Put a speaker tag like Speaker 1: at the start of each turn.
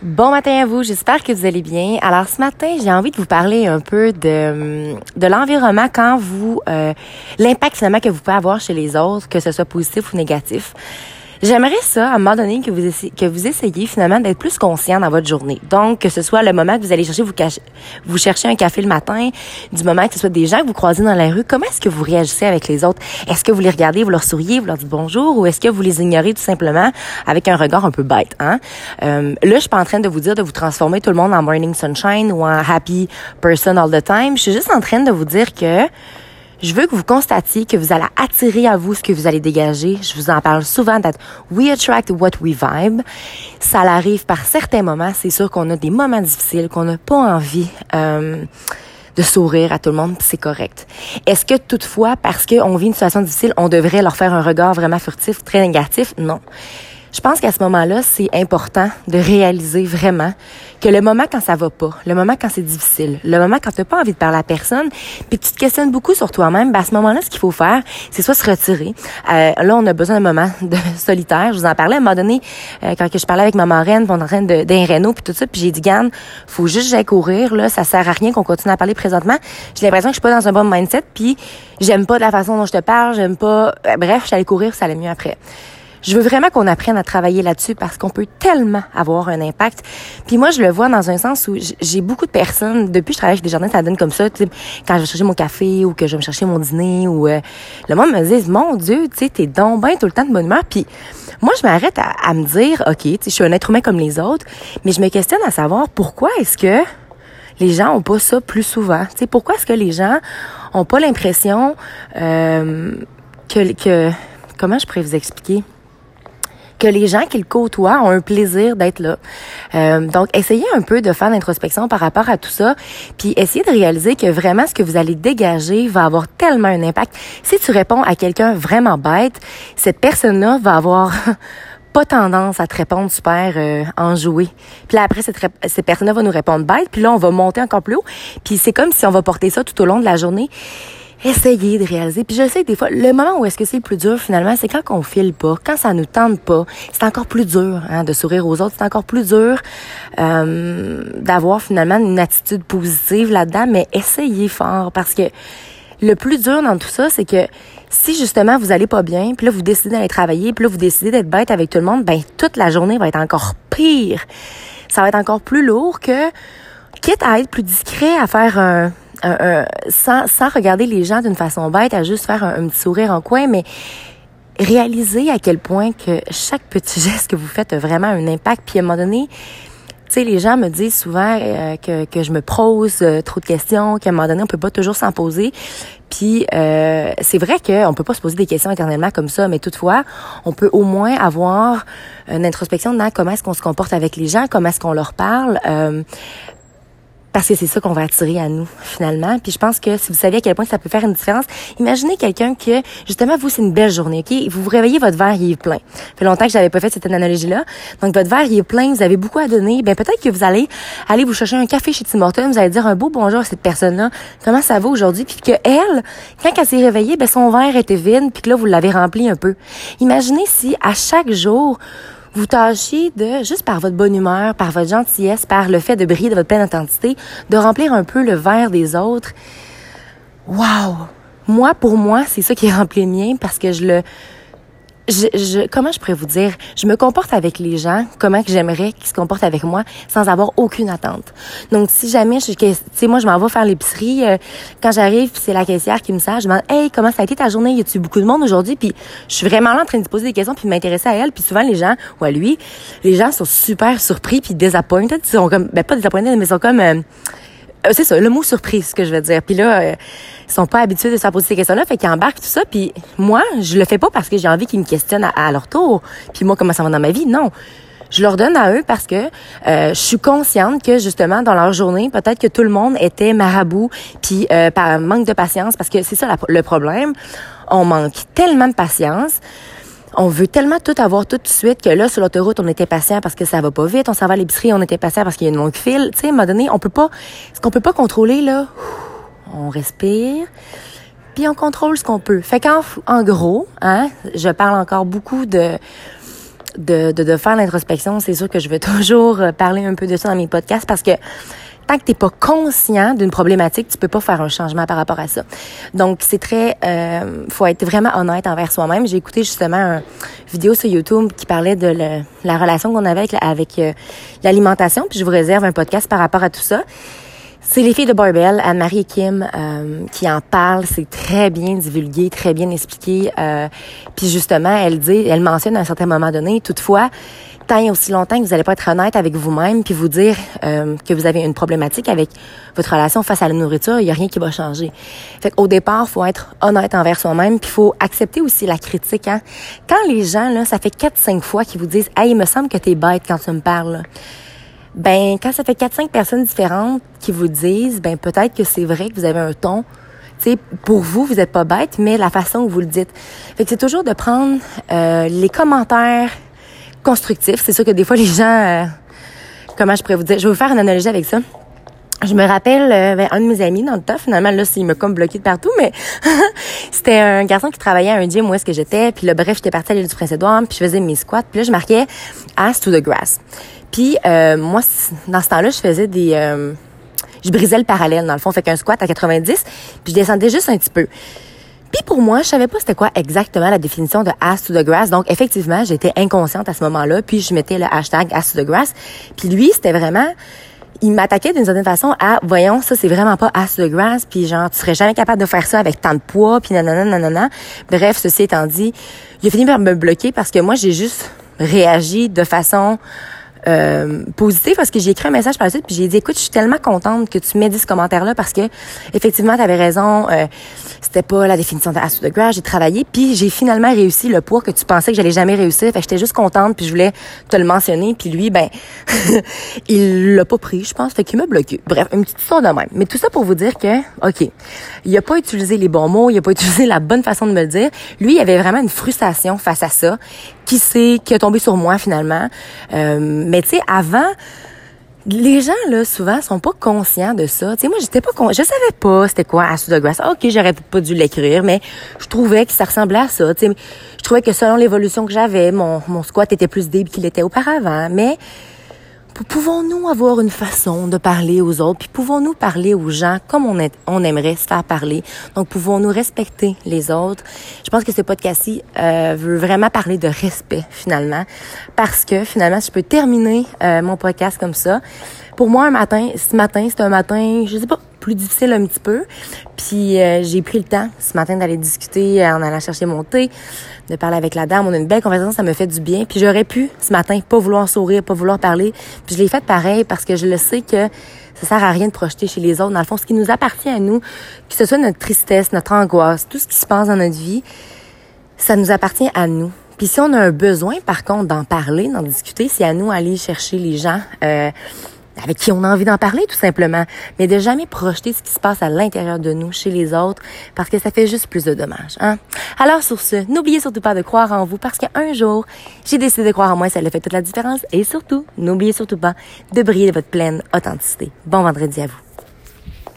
Speaker 1: Bon matin à vous, j'espère que vous allez bien. Alors ce matin, j'ai envie de vous parler un peu de, de l'environnement quand vous, euh, l'impact finalement que vous pouvez avoir chez les autres, que ce soit positif ou négatif. J'aimerais ça, à un moment donné, que vous, essayez, que vous essayiez finalement d'être plus conscient dans votre journée. Donc, que ce soit le moment que vous allez chercher, vous, vous cherchez un café le matin, du moment que ce soit des gens que vous croisez dans la rue, comment est-ce que vous réagissez avec les autres? Est-ce que vous les regardez, vous leur souriez, vous leur dites bonjour, ou est-ce que vous les ignorez tout simplement avec un regard un peu bête, hein? Euh, là, je suis pas en train de vous dire de vous transformer tout le monde en morning sunshine ou en happy person all the time. Je suis juste en train de vous dire que je veux que vous constatiez que vous allez attirer à vous ce que vous allez dégager. Je vous en parle souvent that we attract what we vibe. Ça arrive par certains moments. C'est sûr qu'on a des moments difficiles, qu'on n'a pas envie euh, de sourire à tout le monde, c'est correct. Est-ce que toutefois, parce qu'on vit une situation difficile, on devrait leur faire un regard vraiment furtif, très négatif? Non. Je pense qu'à ce moment-là, c'est important de réaliser vraiment que le moment quand ça va pas, le moment quand c'est difficile, le moment quand tu n'as pas envie de parler à personne, puis tu te questionnes beaucoup sur toi-même, ben à ce moment-là, ce qu'il faut faire, c'est soit se retirer. Euh, là, on a besoin d'un moment de solitaire. Je vous en parlais à un moment donné euh, quand que je parlais avec ma marraine, on est en train d'un réno puis tout ça, puis j'ai dit Gann, faut juste j'aille courir là, ça sert à rien qu'on continue à parler présentement. J'ai l'impression que je suis pas dans un bon mindset, puis j'aime pas la façon dont je te parle, j'aime pas. Euh, bref, j'allais courir, ça allait mieux après. Je veux vraiment qu'on apprenne à travailler là-dessus parce qu'on peut tellement avoir un impact. Puis moi, je le vois dans un sens où j'ai beaucoup de personnes, depuis que je travaille avec des jardins, ça donne comme ça, quand je vais chercher mon café ou que je vais me chercher mon dîner ou euh, le monde me dit, mon Dieu, tu sais, t'es donc bien tout le temps de bonne humeur. Puis moi, je m'arrête à, me dire, OK, je suis un être humain comme les autres, mais je me questionne à savoir pourquoi est-ce que les gens ont pas ça plus souvent? Tu sais, pourquoi est-ce que les gens ont pas l'impression euh, que, que comment je pourrais vous expliquer? Que les gens qui le côtoient ont un plaisir d'être là. Euh, donc, essayez un peu de faire l'introspection par rapport à tout ça, puis essayez de réaliser que vraiment ce que vous allez dégager va avoir tellement un impact. Si tu réponds à quelqu'un vraiment bête, cette personne-là va avoir pas tendance à te répondre super euh, enjoué. Puis là, après, cette, cette personne-là va nous répondre bête, puis là, on va monter encore plus haut. Puis c'est comme si on va porter ça tout au long de la journée essayez de réaliser. Puis je sais que des fois, le moment où est-ce que c'est le plus dur finalement, c'est quand on file pas, quand ça nous tente pas. C'est encore plus dur hein, de sourire aux autres. C'est encore plus dur euh, d'avoir finalement une attitude positive là-dedans. Mais essayez fort parce que le plus dur dans tout ça, c'est que si justement vous allez pas bien, puis là vous décidez d'aller travailler, puis là vous décidez d'être bête avec tout le monde, ben toute la journée va être encore pire. Ça va être encore plus lourd que quitte à être plus discret, à faire un sans, sans regarder les gens d'une façon bête, à juste faire un, petit sourire en coin, mais réaliser à quel point que chaque petit geste que vous faites a vraiment un impact. Puis à un moment donné, tu sais, les gens me disent souvent euh, que, que je me pose euh, trop de questions, qu'à un moment donné, on peut pas toujours s'en poser. Puis euh, c'est vrai qu'on peut pas se poser des questions éternellement comme ça, mais toutefois, on peut au moins avoir une introspection dans comment est-ce qu'on se comporte avec les gens, comment est-ce qu'on leur parle parce que c'est ça qu'on va attirer à nous finalement. Puis je pense que si vous savez à quel point ça peut faire une différence, imaginez quelqu'un que justement vous c'est une belle journée, ok? Vous vous réveillez, votre verre il est plein. Ça fait longtemps que j'avais pas fait cette analogie-là. Donc votre verre il est plein, vous avez beaucoup à donner. Ben peut-être que vous allez aller vous chercher un café chez Tim Hortons, vous allez dire un beau bonjour à cette personne-là. Comment ça va aujourd'hui? Puis que elle, quand elle s'est réveillée, ben son verre était vide, puis que là vous l'avez rempli un peu. Imaginez si à chaque jour vous tâchiez de, juste par votre bonne humeur, par votre gentillesse, par le fait de briller de votre pleine intensité, de remplir un peu le verre des autres. Wow! Moi, pour moi, c'est ça qui est rempli le mien parce que je le, je, je, comment je pourrais vous dire, je me comporte avec les gens, comment que j'aimerais qu'ils se comportent avec moi, sans avoir aucune attente. Donc, si jamais, je, tu sais, moi, je m'en vais faire l'épicerie, euh, quand j'arrive, c'est la caissière qui me sert, je demande, hey, comment ça a été ta journée, y a-tu beaucoup de monde aujourd'hui, puis je suis vraiment là en train de poser des questions, puis m'intéresser à elle, puis souvent les gens ou à lui, les gens sont super surpris puis désappointés, ils sont comme, ben pas désappointés, mais ils sont comme euh, c'est ça, le mot surprise, ce que je veux dire. Puis là, euh, ils sont pas habitués de se poser ces questions-là, fait qu'ils embarquent tout ça. Puis moi, je le fais pas parce que j'ai envie qu'ils me questionnent à, leur tour. Puis moi, comment ça va dans ma vie? Non, je leur donne à eux parce que euh, je suis consciente que justement dans leur journée, peut-être que tout le monde était marabout, puis par manque de patience, parce que c'est ça le problème. On manque tellement de patience on veut tellement tout avoir tout de suite que là, sur l'autoroute, on était patient parce que ça va pas vite. On s'en va à l'épicerie, on était patient parce qu'il y a une longue file. Tu sais, à un moment donné, on peut pas, ce qu'on peut pas contrôler, là, on respire, puis on contrôle ce qu'on peut. Fait qu'en en gros, hein, je parle encore beaucoup de, de, de, faire l'introspection, c'est sûr que je vais toujours parler un peu de ça dans mes podcasts parce que tant que t'es pas conscient d'une problématique, tu peux pas faire un changement par rapport à ça. Donc c'est très, euh, faut être vraiment honnête envers soi-même. J'ai écouté justement une vidéo sur YouTube qui parlait de la relation qu'on avait avec, euh, l'alimentation, puis je vous réserve un podcast par rapport à tout ça. C'est les filles de Barbell, Anne-Marie et Kim, euh, qui en parlent. C'est très bien divulgué, très bien expliqué. Euh, puis justement, elle dit, elle mentionne à un certain moment donné, toutefois, tant aussi longtemps que vous n'allez pas être honnête avec vous-même, puis vous dire euh, que vous avez une problématique avec votre relation face à la nourriture, il n'y a rien qui va changer. Fait qu'au départ, faut être honnête envers soi-même, puis faut accepter aussi la critique. Hein? Quand les gens, là, ça fait 4-5 fois qu'ils vous disent « Hey, il me semble que t'es bête quand tu me parles », ben quand ça fait 4-5 personnes différentes qui vous disent, ben peut-être que c'est vrai que vous avez un ton sais, pour vous, vous n'êtes pas bête, mais la façon où vous le dites. Fait que c'est toujours de prendre euh, les commentaires constructifs. C'est sûr que des fois, les gens, euh, comment je pourrais vous dire, je vais vous faire une analogie avec ça. Je me rappelle euh, ben, un de mes amis dans le temps, finalement, là, il m'a comme bloqué de partout, mais c'était un garçon qui travaillait à un gym où est-ce que j'étais. Puis là, bref, j'étais partie à l'île du Prince-Édouard, puis je faisais mes squats. Puis là, je marquais « Ass to the grass ». Puis euh, moi, dans ce temps-là, je faisais des... Euh, je brisais le parallèle, dans le fond. Fait qu'un squat à 90, puis je descendais juste un petit peu. Puis pour moi, je savais pas c'était quoi exactement la définition de ass to the grass. Donc effectivement, j'étais inconsciente à ce moment-là. Puis je mettais le hashtag ass to the grass. Puis lui, c'était vraiment il m'attaquait d'une certaine façon à voyons ça c'est vraiment pas ass to the grass puis genre tu serais jamais capable de faire ça avec tant de poids puis nanana nanana bref ceci étant dit il a fini par me bloquer parce que moi j'ai juste réagi de façon euh, positif parce que j'ai écrit un message par la suite puis j'ai dit écoute je suis tellement contente que tu m'aies dit ce commentaire là parce que effectivement tu avais raison euh, c'était pas la définition de the Grass j'ai travaillé puis j'ai finalement réussi le poids que tu pensais que j'allais jamais réussir. Fait j'étais juste contente puis je voulais te le mentionner. Puis lui ben il l'a pas pris je pense. Fait qu'il m'a bloqué. Bref une petite histoire de même. Mais tout ça pour vous dire que ok il a pas utilisé les bons mots il a pas utilisé la bonne façon de me le dire. Lui il avait vraiment une frustration face à ça qui sait qui est tombé sur moi finalement euh, mais tu sais avant les gens là souvent sont pas conscients de ça. Tu sais moi j'étais pas con... je savais pas c'était quoi Acid de Grass. OK, j'aurais pas dû l'écrire mais je trouvais que ça ressemblait à ça, tu sais je trouvais que selon l'évolution que j'avais, mon mon squat était plus débile qu'il était auparavant, mais pouvons-nous avoir une façon de parler aux autres, puis pouvons-nous parler aux gens comme on, est, on aimerait se faire parler? Donc, pouvons-nous respecter les autres? Je pense que ce podcast-ci euh, veut vraiment parler de respect, finalement, parce que, finalement, je peux terminer euh, mon podcast comme ça, pour moi, un matin, ce matin, c'est un matin, je sais pas, plus difficile un petit peu. Puis euh, j'ai pris le temps ce matin d'aller discuter en allant chercher mon thé, de parler avec la dame. On a une belle conversation, ça me fait du bien. Puis j'aurais pu ce matin pas vouloir sourire, pas vouloir parler. Puis je l'ai fait pareil parce que je le sais que ça sert à rien de projeter chez les autres. Dans le fond, ce qui nous appartient à nous, que ce soit notre tristesse, notre angoisse, tout ce qui se passe dans notre vie, ça nous appartient à nous. Puis si on a un besoin, par contre, d'en parler, d'en discuter, c'est à nous d'aller chercher les gens. Euh, avec qui on a envie d'en parler tout simplement, mais de jamais projeter ce qui se passe à l'intérieur de nous, chez les autres, parce que ça fait juste plus de dommages. Hein? Alors sur ce, n'oubliez surtout pas de croire en vous, parce qu'un jour, j'ai décidé de croire en moi, ça a fait toute la différence, et surtout, n'oubliez surtout pas de briller de votre pleine authenticité. Bon vendredi à vous.